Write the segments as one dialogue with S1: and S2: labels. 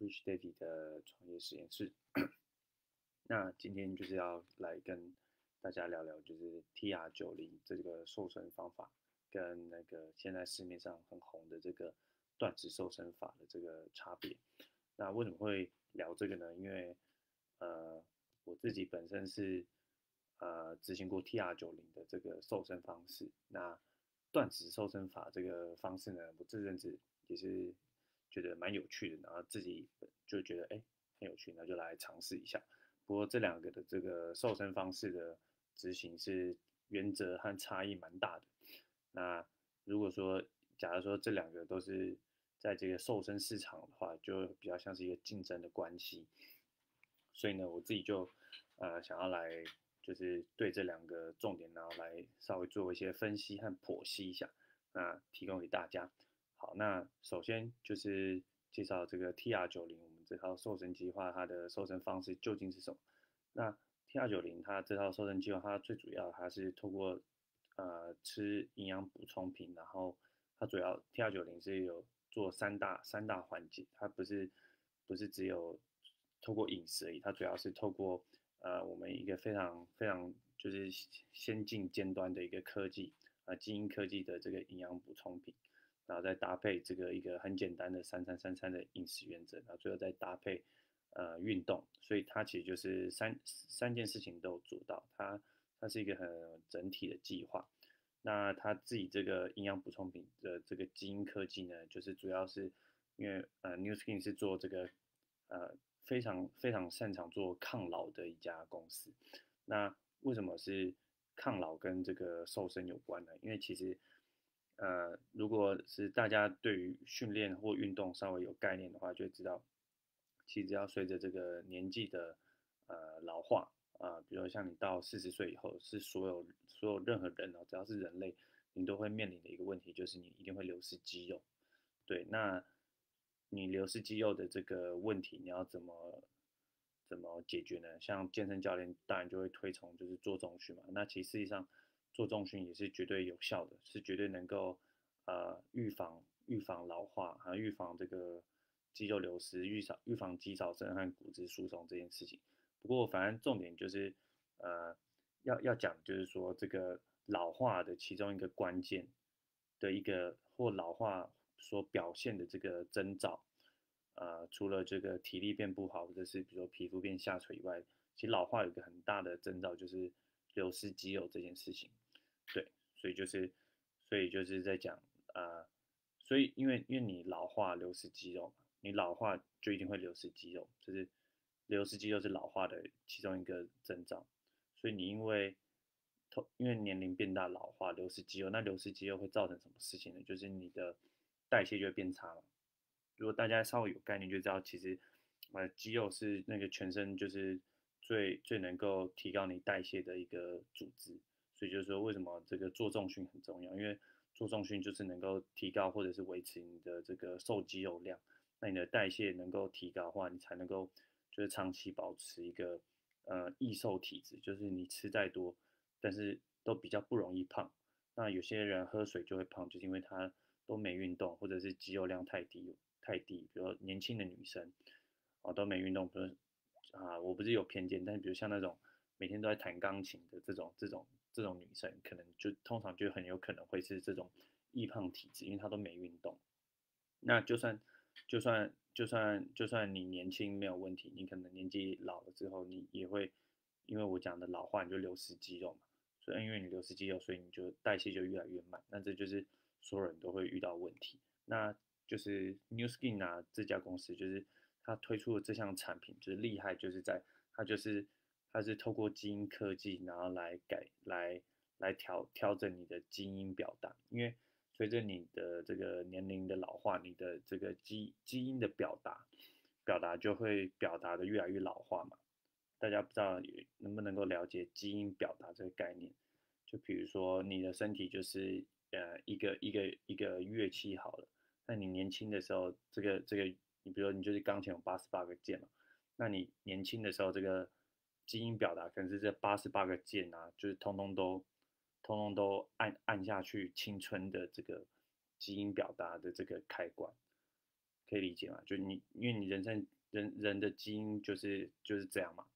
S1: Rich Daddy 的创业实验室。那今天就是要来跟大家聊聊，就是 TR 九零这个瘦身方法，跟那个现在市面上很红的这个断食瘦身法的这个差别。那为什么会聊这个呢？因为呃，我自己本身是呃执行过 TR 九零的这个瘦身方式。那断食瘦身法这个方式呢，我这阵子也是觉得蛮有趣的，然后自己就觉得哎很有趣，那就来尝试一下。不过这两个的这个瘦身方式的执行是原则和差异蛮大的。那如果说假如说这两个都是在这个瘦身市场的话，就比较像是一个竞争的关系。所以呢，我自己就呃想要来。就是对这两个重点，然后来稍微做一些分析和剖析一下，那提供给大家。好，那首先就是介绍这个 TR 九零，我们这套瘦身计划，它的瘦身方式究竟是什么？那 TR 九零它这套瘦身计划，它最主要它是透过呃吃营养补充品，然后它主要 TR 九零是有做三大三大环节，它不是不是只有透过饮食而已，它主要是透过呃，我们一个非常非常就是先进尖端的一个科技啊，基因科技的这个营养补充品，然后再搭配这个一个很简单的三餐三餐的饮食原则，然后最后再搭配呃运动，所以它其实就是三三件事情都做到，它它是一个很整体的计划。那它自己这个营养补充品的这个基因科技呢，就是主要是因为呃，New Skin 是做这个呃。非常非常擅长做抗老的一家公司，那为什么是抗老跟这个瘦身有关呢？因为其实，呃，如果是大家对于训练或运动稍微有概念的话，就知道，其实只要随着这个年纪的呃老化啊，比如说像你到四十岁以后，是所有所有任何人哦，只要是人类，你都会面临的一个问题，就是你一定会流失肌肉。对，那。你流失肌肉的这个问题，你要怎么怎么解决呢？像健身教练当然就会推崇就是做重训嘛。那其实实际上做重训也是绝对有效的，是绝对能够呃预防预防老化，还预防这个肌肉流失，预防预防肌少症和骨质疏松这件事情。不过反正重点就是呃要要讲就是说这个老化的其中一个关键的一个或老化。所表现的这个征兆，呃，除了这个体力变不好，或者是比如说皮肤变下垂以外，其实老化有一个很大的征兆就是流失肌肉这件事情。对，所以就是，所以就是在讲，呃，所以因为因为你老化流失肌肉嘛，你老化就一定会流失肌肉，就是流失肌肉是老化的其中一个征兆。所以你因为头因为年龄变大老化流失肌肉，那流失肌肉会造成什么事情呢？就是你的代谢就会变差了。如果大家稍微有概念，就知道其实，呃，肌肉是那个全身就是最最能够提高你代谢的一个组织。所以就是说，为什么这个做重训很重要？因为做重训就是能够提高或者是维持你的这个瘦肌肉量。那你的代谢能够提高的话，你才能够就是长期保持一个呃易瘦体质，就是你吃再多，但是都比较不容易胖。那有些人喝水就会胖，就是因为他。都没运动，或者是肌肉量太低太低，比如年轻的女生，哦都没运动，比如啊，我不是有偏见，但是比如像那种每天都在弹钢琴的这种这种这种女生，可能就通常就很有可能会是这种易胖体质，因为她都没运动。那就算就算就算就算你年轻没有问题，你可能年纪老了之后，你也会因为我讲的老化，你就流失肌肉嘛，所以因为你流失肌肉，所以你就代谢就越来越慢，那这就是。所有人都会遇到问题，那就是 New Skin 啊这家公司，就是它推出的这项产品，就是厉害，就是在它就是它是透过基因科技，然后来改来来调调整你的基因表达，因为随着你的这个年龄的老化，你的这个基基因的表达表达就会表达的越来越老化嘛。大家不知道能不能够了解基因表达这个概念？就比如说你的身体就是。呃，一个一个一个乐器好了，那你年轻的时候，这个这个，你比如说你就是钢琴有八十八个键嘛，那你年轻的时候，这个基因表达可能是这八十八个键啊，就是通通都通通都按按下去，青春的这个基因表达的这个开关可以理解吗？就你因为你人生人人的基因就是就是这样嘛，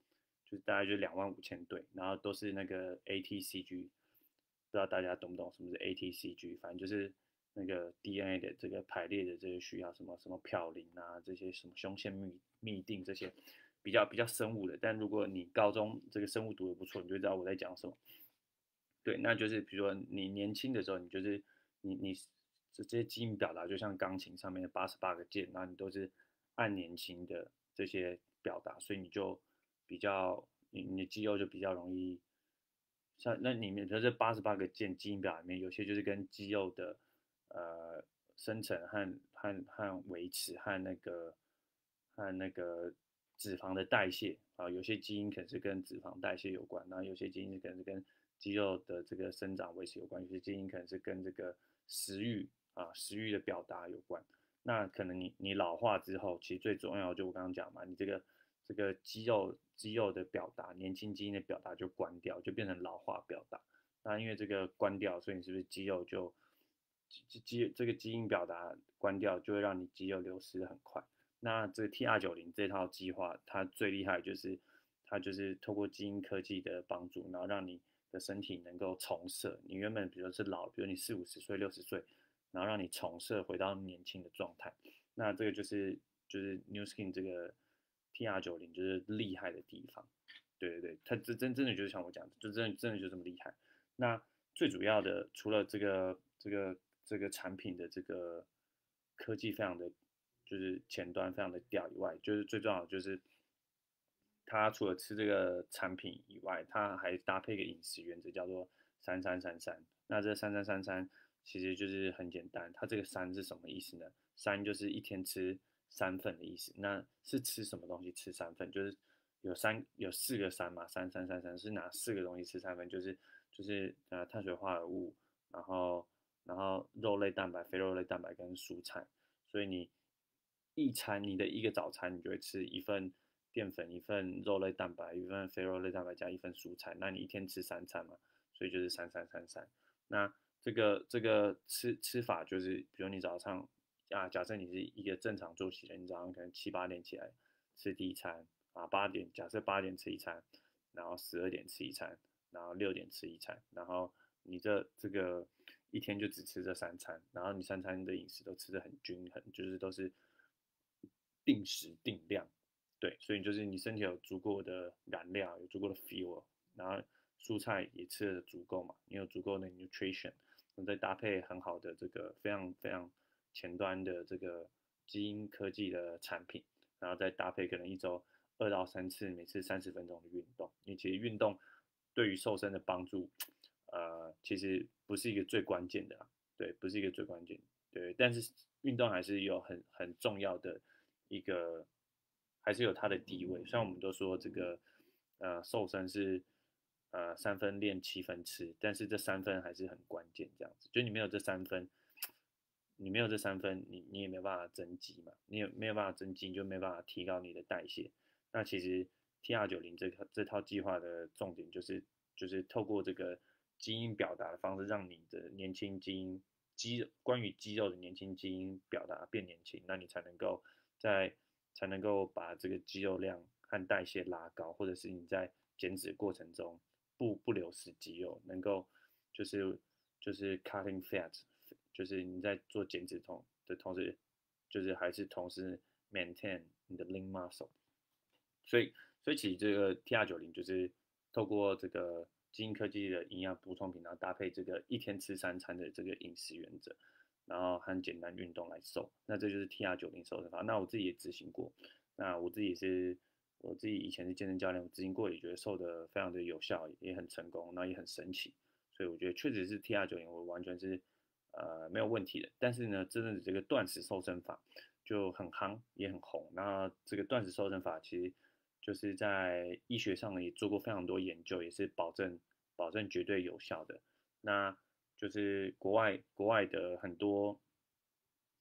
S1: 就是大概就两万五千对，然后都是那个 ATCG，不知道大家懂不懂什么是 ATCG？反正就是那个 DNA 的这个排列的这个需要，什么什么嘌呤啊，这些什么胸腺嘧嘧啶这些比较比较生物的。但如果你高中这个生物读的不错，你就知道我在讲什么。对，那就是比如说你年轻的时候，你就是你你这这些基因表达，就像钢琴上面的八十八个键，那你都是按年轻的这些表达，所以你就比较你你的肌肉就比较容易像那里面它，这八十八个键基因表里面，有些就是跟肌肉的呃生成和和和维持和那个和那个脂肪的代谢啊，有些基因可能是跟脂肪代谢有关，那有些基因可能是跟肌肉的这个生长维持有关，有些基因可能是跟这个食欲啊食欲的表达有关。那可能你你老化之后，其实最重要就我刚刚讲嘛，你这个这个肌肉肌肉的表达，年轻基因的表达就关掉，就变成老化表达。那因为这个关掉，所以你是不是肌肉就肌肌这个基因表达关掉，就会让你肌肉流失的很快。那这 T R 九零这套计划，它最厉害就是它就是透过基因科技的帮助，然后让你。的身体能够重设，你原本比如是老，比如你四五十岁、六十岁，然后让你重设回到年轻的状态，那这个就是就是 New Skin 这个 TR 九零就是厉害的地方，对对对，它这真真的就是像我讲的，就真的真的就这么厉害。那最主要的，除了这个这个这个产品的这个科技非常的就是前端非常的屌以外，就是最重要的就是。它除了吃这个产品以外，它还搭配一个饮食原则，叫做三三三三。那这三三三三其实就是很简单，它这个三是什么意思呢？三就是一天吃三份的意思。那是吃什么东西吃三份？就是有三有四个三嘛，三三三三是拿四个东西吃三份，就是就是呃碳水化合物，然后然后肉类蛋白、非肉类蛋白跟蔬菜。所以你一餐你的一个早餐，你就会吃一份。淀粉一份，肉类蛋白一份，非肉类蛋白加一份蔬菜，那你一天吃三餐嘛，所以就是三三三三。那这个这个吃吃法就是，比如你早上啊，假设你是一个正常作息的，你早上可能七八点起来吃第一餐啊，八点假设八点吃一餐，然后十二点吃一餐，然后六点吃一餐，然后你这这个一天就只吃这三餐，然后你三餐的饮食都吃的很均衡，就是都是定时定量。对，所以就是你身体有足够的燃料，有足够的 fuel，然后蔬菜也吃的足够嘛，你有足够的 nutrition，再搭配很好的这个非常非常前端的这个基因科技的产品，然后再搭配可能一周二到三次，每次三十分钟的运动。你其实运动对于瘦身的帮助，呃，其实不是一个最关键的，对，不是一个最关键，对，但是运动还是有很很重要的一个。还是有它的地位，虽然我们都说这个，呃，瘦身是，呃，三分练七分吃，但是这三分还是很关键。这样子，就你没有这三分，你没有这三分，你你也没有办法增肌嘛，你也没有办法增肌，你就没办法提高你的代谢。那其实 T 二九零这套这套计划的重点就是，就是透过这个基因表达的方式，让你的年轻基因肌关于肌肉的年轻基因表达变年轻，那你才能够在才能够把这个肌肉量和代谢拉高，或者是你在减脂过程中不不流失肌肉，能够就是就是 cutting fat，就是你在做减脂同的同时，就是还是同时 maintain 你的 lean muscle。所以所以其实这个 T R 九零就是透过这个基因科技的营养补充品，然后搭配这个一天吃三餐的这个饮食原则。然后很简单运动来瘦，那这就是 T R 九零瘦身法。那我自己也执行过，那我自己是，我自己以前是健身教练，我执行过也觉得瘦的非常的有效，也很成功，那也很神奇。所以我觉得确实是 T R 九零，我完全是呃没有问题的。但是呢，真正的这个断食瘦身法就很夯，也很红。那这个断食瘦身法其实就是在医学上也做过非常多研究，也是保证保证绝对有效的。那就是国外国外的很多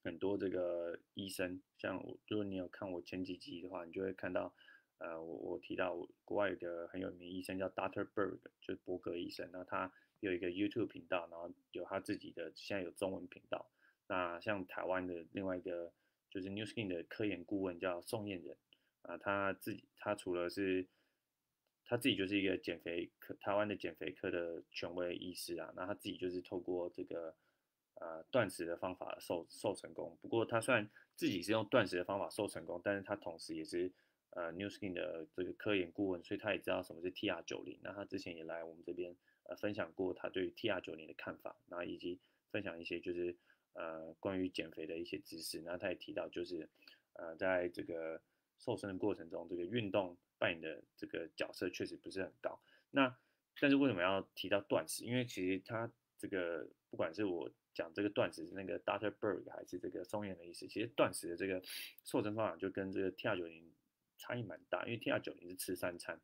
S1: 很多这个医生，像我，如果你有看我前几集的话，你就会看到，呃，我我提到国外的很有名医生叫 Doctor Berg，就是伯格医生，那他有一个 YouTube 频道，然后有他自己的现在有中文频道。那像台湾的另外一个就是 New Skin 的科研顾问叫宋燕人啊，他自己他除了是他自己就是一个减肥科台湾的减肥科的权威医师啊，那他自己就是透过这个呃断食的方法瘦瘦成功。不过他虽然自己是用断食的方法瘦成功，但是他同时也是呃 New Skin 的这个科研顾问，所以他也知道什么是 TR 九零。那他之前也来我们这边呃分享过他对于 TR 九零的看法，然后以及分享一些就是。呃，关于减肥的一些知识，那他也提到，就是呃，在这个瘦身的过程中，这个运动扮演的这个角色确实不是很高。那但是为什么要提到断食？因为其实他这个不管是我讲这个断食是那个 Doctor Berg 还是这个松岩的意思，其实断食的这个瘦身方法就跟这个 T R 九零差异蛮大，因为 T R 九零是吃三餐，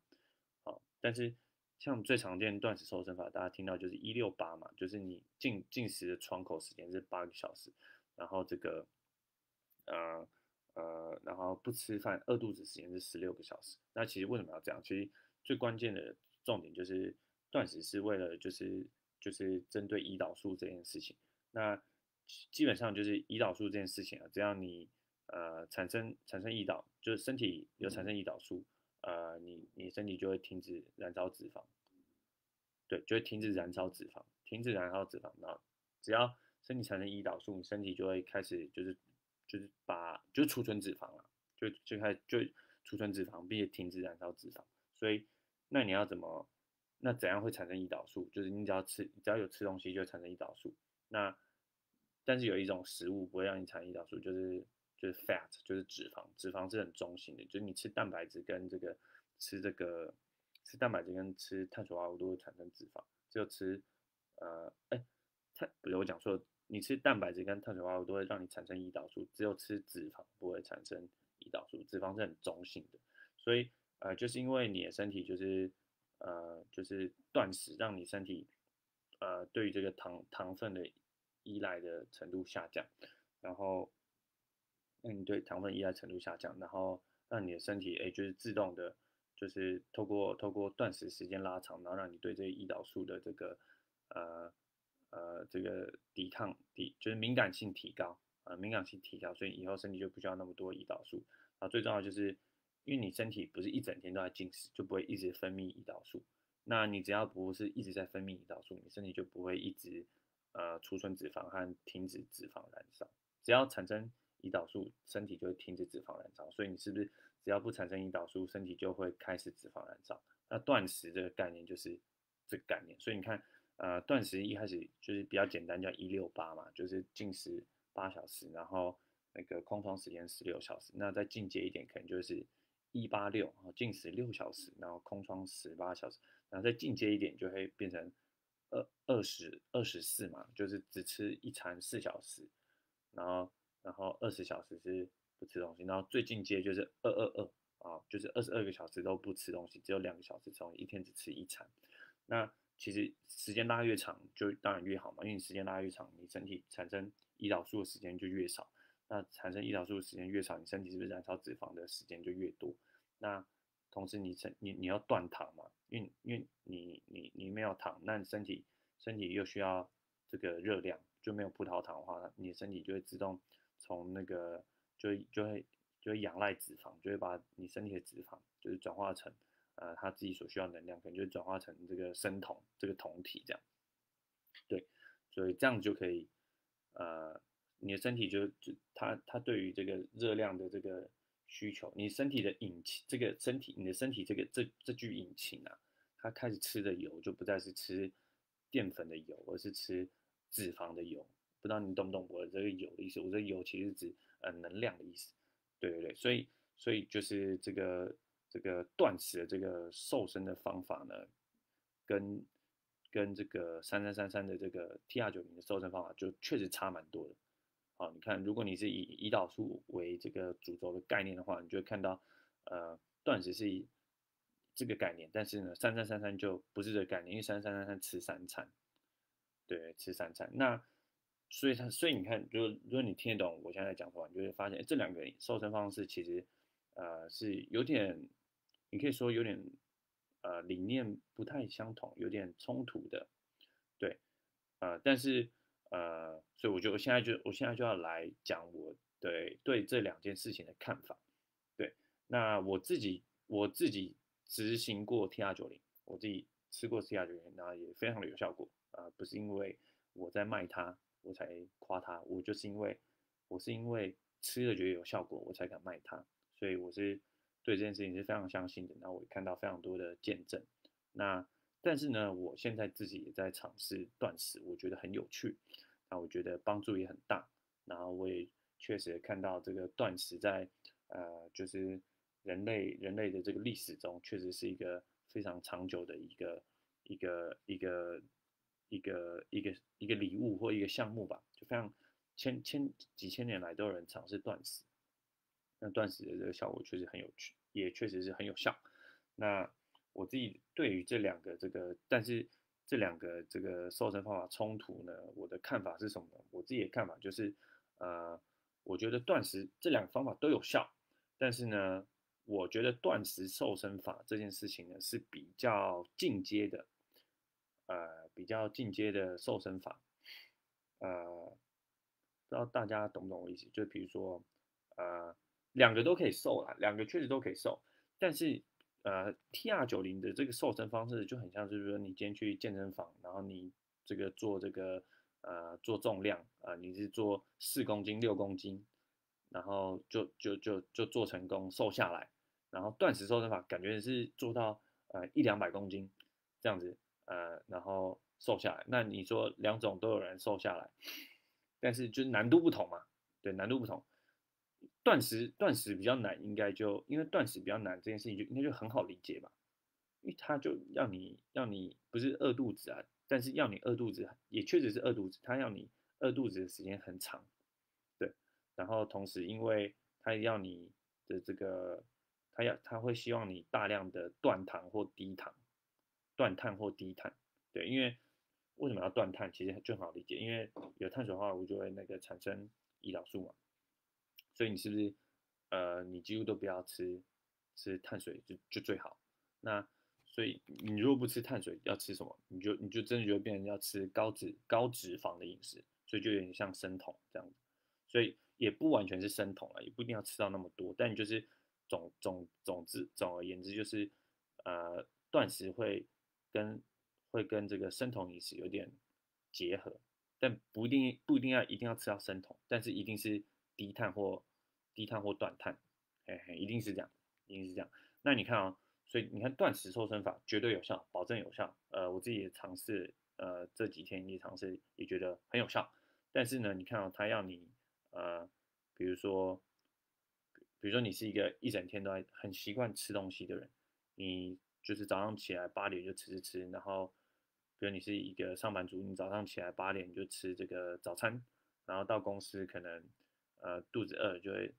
S1: 好，但是。像最常见断食瘦身法，大家听到就是一六八嘛，就是你进进食的窗口时间是八个小时，然后这个呃呃，然后不吃饭饿肚子时间是十六个小时。那其实为什么要这样？其实最关键的重点就是断食是为了就是就是针对胰岛素这件事情。那基本上就是胰岛素这件事情啊，只要你呃产生产生胰岛，就是身体有产生胰岛素。呃，你你身体就会停止燃烧脂肪，对，就会停止燃烧脂肪，停止燃烧脂肪，然后只要身体产生胰岛素，你身体就会开始就是就是把就储存脂肪了，就就开始就储存脂肪，并且停止燃烧脂肪。所以那你要怎么？那怎样会产生胰岛素？就是你只要吃，只要有吃东西就会产生胰岛素。那但是有一种食物不会让你产生胰岛素，就是。就是 fat，就是脂肪，脂肪是很中性的，就是你吃蛋白质跟这个吃这个吃蛋白质跟吃碳水化合物都会产生脂肪，只有吃呃哎碳不是我讲说，你吃蛋白质跟碳水化合物都会让你产生胰岛素，只有吃脂肪不会产生胰岛素，脂肪是很中性的，所以呃就是因为你的身体就是呃就是断食，让你身体呃对于这个糖糖分的依赖的程度下降，然后。嗯对糖分依赖程度下降，然后让你的身体哎，就是自动的，就是透过透过断食时间拉长，然后让你对这胰岛素的这个呃呃这个抵抗抵就是敏感性提高啊，敏感性提高，所以以后身体就不需要那么多胰岛素啊。最重要就是因为你身体不是一整天都在进食，就不会一直分泌胰岛素。那你只要不是一直在分泌胰岛素，你身体就不会一直呃储存脂肪和停止脂肪燃烧，只要产生。胰岛素，身体就会停止脂肪燃烧，所以你是不是只要不产生胰岛素，身体就会开始脂肪燃烧？那断食这个概念就是这个概念，所以你看，呃，断食一开始就是比较简单，叫一六八嘛，就是进食八小时，然后那个空窗时间十六小时。那再进阶一点，可能就是一八六，进食六小时，然后空窗十八小时。然后再进阶一点，就会变成二二十二十四嘛，就是只吃一餐四小时，然后。然后二十小时是不吃东西，然后最进阶就是二二二啊，就是二十二个小时都不吃东西，只有两个小时吃东西，一天只吃一餐。那其实时间拉越长，就当然越好嘛，因为你时间拉越长，你身体产生胰岛素的时间就越少。那产生胰岛素的时间越少，你身体是不是燃烧脂肪的时间就越多？那同时你身你你要断糖嘛，因为因为你你你没有糖，那你身体身体又需要这个热量，就没有葡萄糖的话，你身体就会自动。从那个就就会就会仰赖脂肪，就会把你身体的脂肪就是转化成呃他自己所需要能量，可能就转化成这个生酮这个酮体这样。对，所以这样就可以呃你的身体就就它它对于这个热量的这个需求，你身体的引擎这个身体你的身体这个这这具引擎啊，它开始吃的油就不再是吃淀粉的油，而是吃脂肪的油。不知道你懂不懂我这个油的意思？我这油其实指呃能量的意思，对对对，所以所以就是这个这个断食的这个瘦身的方法呢，跟跟这个三三三三的这个 T R 九零的瘦身方法就确实差蛮多的。好，你看，如果你是以胰岛素为这个主轴的概念的话，你就会看到呃断食是以这个概念，但是呢三三三三就不是这个概念，因为三三三三吃三餐，对，吃三餐那。所以它，所以你看，如果如果你听得懂我现在讲话，你就会发现这两个瘦身方式其实，呃，是有点，你可以说有点，呃，理念不太相同，有点冲突的，对，呃，但是，呃，所以我就我现在就我现在就要来讲我对对这两件事情的看法。对，那我自己我自己执行过 TR 九零，我自己吃过 TR 九零，然后也非常的有效果啊，不是因为我在卖它我才夸它，我就是因为我是因为吃了觉得有效果，我才敢卖它，所以我是对这件事情是非常相信的。那我也看到非常多的见证。那但是呢，我现在自己也在尝试断食，我觉得很有趣，那我觉得帮助也很大。然后我也确实看到这个断食在呃，就是人类人类的这个历史中，确实是一个非常长久的一个一个一个一个一个一个礼物或一个项目吧，就非常千千几千年来都有人尝试断食，那断食的这个效果确实很有趣，也确实是很有效。那我自己对于这两个这个，但是这两个这个瘦身方法冲突呢，我的看法是什么呢？我自己的看法就是，呃，我觉得断食这两个方法都有效，但是呢，我觉得断食瘦身法这件事情呢是比较进阶的，呃，比较进阶的瘦身法，呃，不知道大家懂不懂我意思？就比如说，呃，两个都可以瘦啦，两个确实都可以瘦，但是。呃，T R 九零的这个瘦身方式就很像，是说你今天去健身房，然后你这个做这个呃做重量啊，你是做四公斤、六公斤，然后就就就就做成功瘦下来，然后断食瘦身法感觉是做到呃一两百公斤这样子，呃然后瘦下来。那你说两种都有人瘦下来，但是就难度不同嘛，对，难度不同。断食断食比较难，应该就因为断食比较难这件事情就应该就很好理解吧，因为他就要你要你不是饿肚子啊，但是要你饿肚子也确实是饿肚子，他要你饿肚子的时间很长，对，然后同时因为他要你的这个他要他会希望你大量的断糖或低糖，断碳或低碳，对，因为为什么要断碳？其实就很好理解，因为有碳水化合物就会那个产生胰岛素嘛。所以你是不是，呃，你几乎都不要吃吃碳水就就最好。那所以你如果不吃碳水，要吃什么？你就你就真的就会变成要吃高脂高脂肪的饮食，所以就有点像生酮这样子。所以也不完全是生酮了，也不一定要吃到那么多。但就是总总总之总而言之，就是呃断食会跟会跟这个生酮饮食有点结合，但不一定不一定要一定要吃到生酮，但是一定是低碳或低碳或断碳，嘿嘿，一定是这样，一定是这样。那你看啊，所以你看断食瘦身法绝对有效，保证有效。呃，我自己也尝试，呃，这几天也尝试，也觉得很有效。但是呢，你看啊，他要你，呃，比如说，比如说你是一个一整天都很习惯吃东西的人，你就是早上起来八点就吃吃吃，然后，比如你是一个上班族，你早上起来八点就吃这个早餐，然后到公司可能。呃，肚子饿就会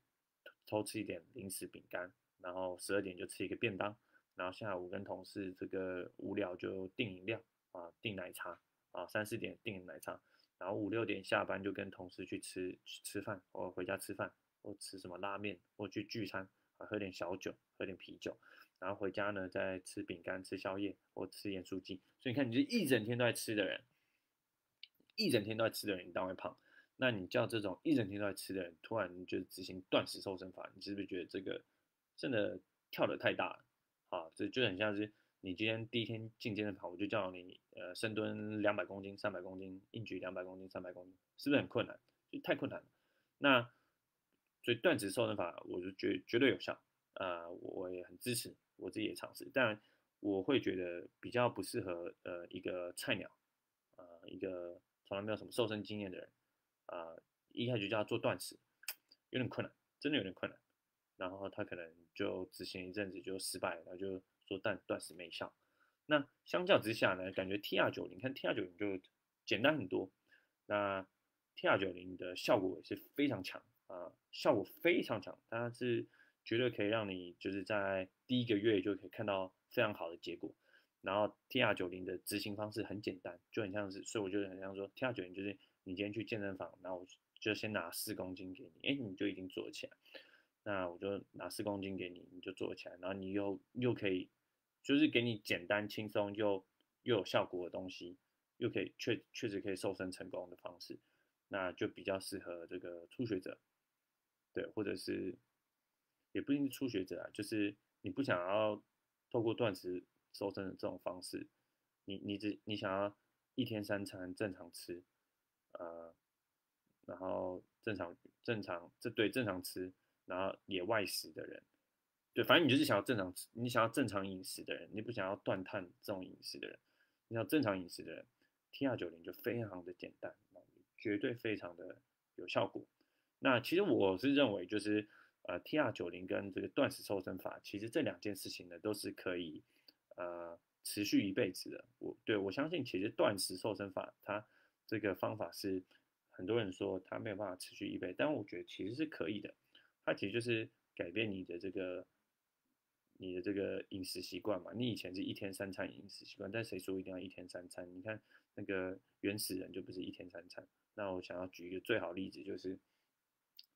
S1: 偷吃一点零食饼干，然后十二点就吃一个便当，然后下午跟同事这个无聊就订饮料啊，订奶茶啊，三四点订奶茶，然后五六点下班就跟同事去吃吃饭，或回家吃饭，或吃什么拉面，或去聚餐啊，喝点小酒，喝点啤酒，然后回家呢再吃饼干，吃宵夜或吃盐酥鸡，所以你看，你就一整天都在吃的人，一整天都在吃的人，你当然会胖。那你叫这种一整天都在吃的人，突然就执行断食瘦身法，你是不是觉得这个真的跳得太大了？啊，这就很像是你今天第一天进健身房，我就叫你呃深蹲两百公斤、三百公斤，硬举两百公斤、三百公斤，是不是很困难？就太困难了。那所以断食瘦身法，我就觉绝对有效，呃，我也很支持，我自己也尝试，但我会觉得比较不适合呃一个菜鸟，呃一个从来没有什么瘦身经验的人。啊，一开始就叫他做断食，有点困难，真的有点困难。然后他可能就执行一阵子就失败，然后就说断断食没效。那相较之下呢，感觉 T R 九零，看 T R 九零就简单很多。那 T R 九零的效果也是非常强啊，效果非常强，它是绝对可以让你就是在第一个月就可以看到非常好的结果。然后 T R 九零的执行方式很简单，就很像是，所以我觉得很像说 T R 九零就是。你今天去健身房，然后我就先拿四公斤给你，哎，你就已经做起来。那我就拿四公斤给你，你就做起来，然后你又又可以，就是给你简单轻松又又有效果的东西，又可以确确实可以瘦身成功的方式，那就比较适合这个初学者。对，或者是也不一定是初学者啊，就是你不想要透过断食瘦身的这种方式，你你只你想要一天三餐正常吃，呃，然后正常正常这对正常吃，然后也外食的人，对，反正你就是想要正常吃，你想要正常饮食的人，你不想要断碳这种饮食的人，你想要正常饮食的人，T R 九零就非常的简单，绝对非常的有效果。那其实我是认为，就是呃，T R 九零跟这个断食瘦身法，其实这两件事情呢，都是可以呃持续一辈子的。我对我相信，其实断食瘦身法它这个方法是很多人说它没有办法持续一辈，但我觉得其实是可以的。它其实就是改变你的这个你的这个饮食习惯嘛。你以前是一天三餐饮食习惯，但谁说一定要一天三餐？你看那个原始人就不是一天三餐。那我想要举一个最好例子就是。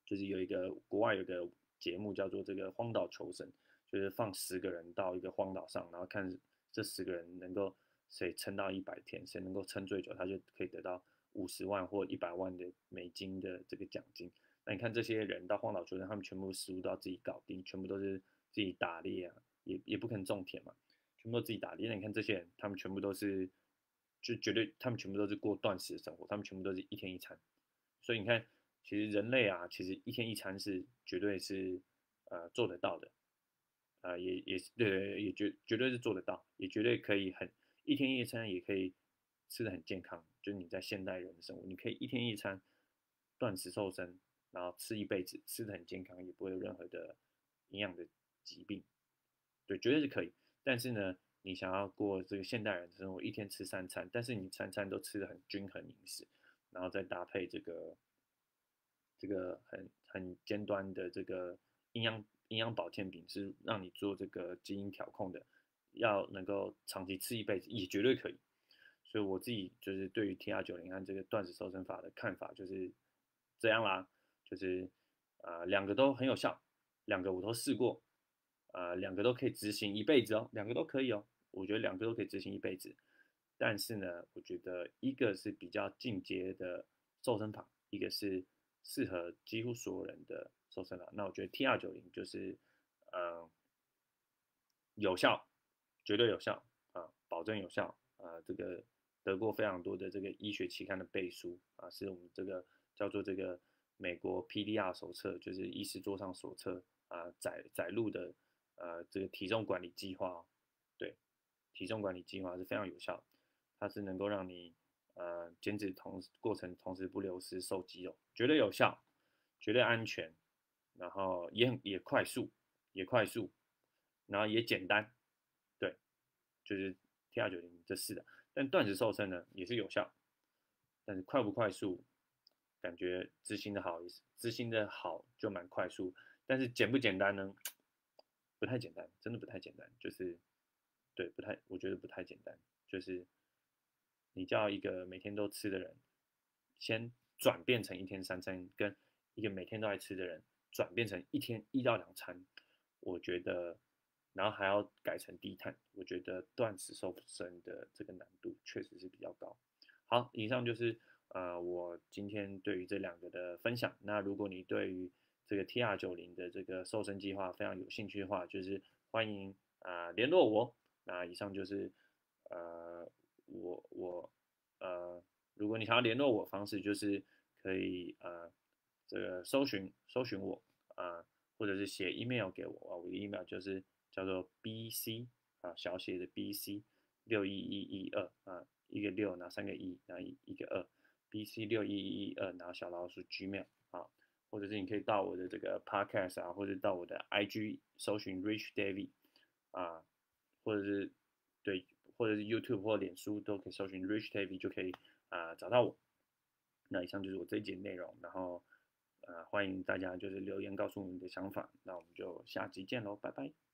S1: 就是有一个国外有个节目叫做这个荒岛求生，就是放十个人到一个荒岛上，然后看这十个人能够谁撑到一百天，谁能够撑最久，他就可以得到五十万或一百万的美金的这个奖金。那你看这些人到荒岛求生，他们全部食物都要自己搞定，全部都是自己打猎啊，也也不可能种田嘛，全部都自己打猎。那你看这些人，他们全部都是就绝对，他们全部都是过断食的生活，他们全部都是一天一餐，所以你看。其实人类啊，其实一天一餐是绝对是呃做得到的，啊也也是对，也绝绝对是做得到，也绝对可以很一天一餐也可以吃的很健康。就是你在现代人的生活，你可以一天一餐断食瘦身，然后吃一辈子，吃的很健康，也不会有任何的营养的疾病，对，绝对是可以。但是呢，你想要过这个现代人的生活，一天吃三餐，但是你餐餐都吃的很均衡饮食，然后再搭配这个。这个很很尖端的这个营养营养保健品是让你做这个基因调控的，要能够长期吃一辈子也绝对可以。所以我自己就是对于 T R 九零和这个断食瘦身法的看法就是这样啦，就是啊两个都很有效，两个我都试过，啊两个都可以执行一辈子哦，两个都可以哦，我觉得两个都可以执行一辈子。但是呢，我觉得一个是比较进阶的瘦身法，一个是。适合几乎所有人的瘦身法，那我觉得 T R 九零就是，嗯，有效，绝对有效啊，保证有效啊，这个得过非常多的这个医学期刊的背书啊，是我们这个叫做这个美国 P D R 手册，就是医师桌上手册啊载载入的呃这个体重管理计划，对，体重管理计划是非常有效，它是能够让你。呃，减脂同时过程同时不流失瘦肌肉，绝对有效，绝对安全，然后也很也快速，也快速，然后也简单，就是 T R 九零这四的。但断食瘦身呢也是有效，但是快不快速，感觉执行的好，执行的好就蛮快速，但是简不简单呢？不太简单，真的不太简单，就是对，不太，我觉得不太简单，就是。你叫一个每天都吃的人，先转变成一天三餐，跟一个每天都爱吃的人转变成一天一到两餐，我觉得，然后还要改成低碳，我觉得断食瘦身的这个难度确实是比较高。好，以上就是呃我今天对于这两个的分享。那如果你对于这个 T R 九零的这个瘦身计划非常有兴趣的话，就是欢迎啊联络我。那以上就是呃。我我呃，如果你想要联络我，方式就是可以呃，这个搜寻搜寻我啊，或者是写 email 给我啊，我的 email 就是叫做 bc 啊，小写的 bc 六一一一二啊，一个六拿三个一，然后一一个二，bc 六一一一二拿小老鼠 gmail 啊，或者是你可以到我的这个 podcast 啊，或者到我的 IG 搜寻 rich david 啊，或者是对。或者是 YouTube 或者脸书都可以搜寻 Rich David 就可以啊找到我。那以上就是我这一节内容，然后呃欢迎大家就是留言告诉我你的想法，那我们就下集见喽，拜拜。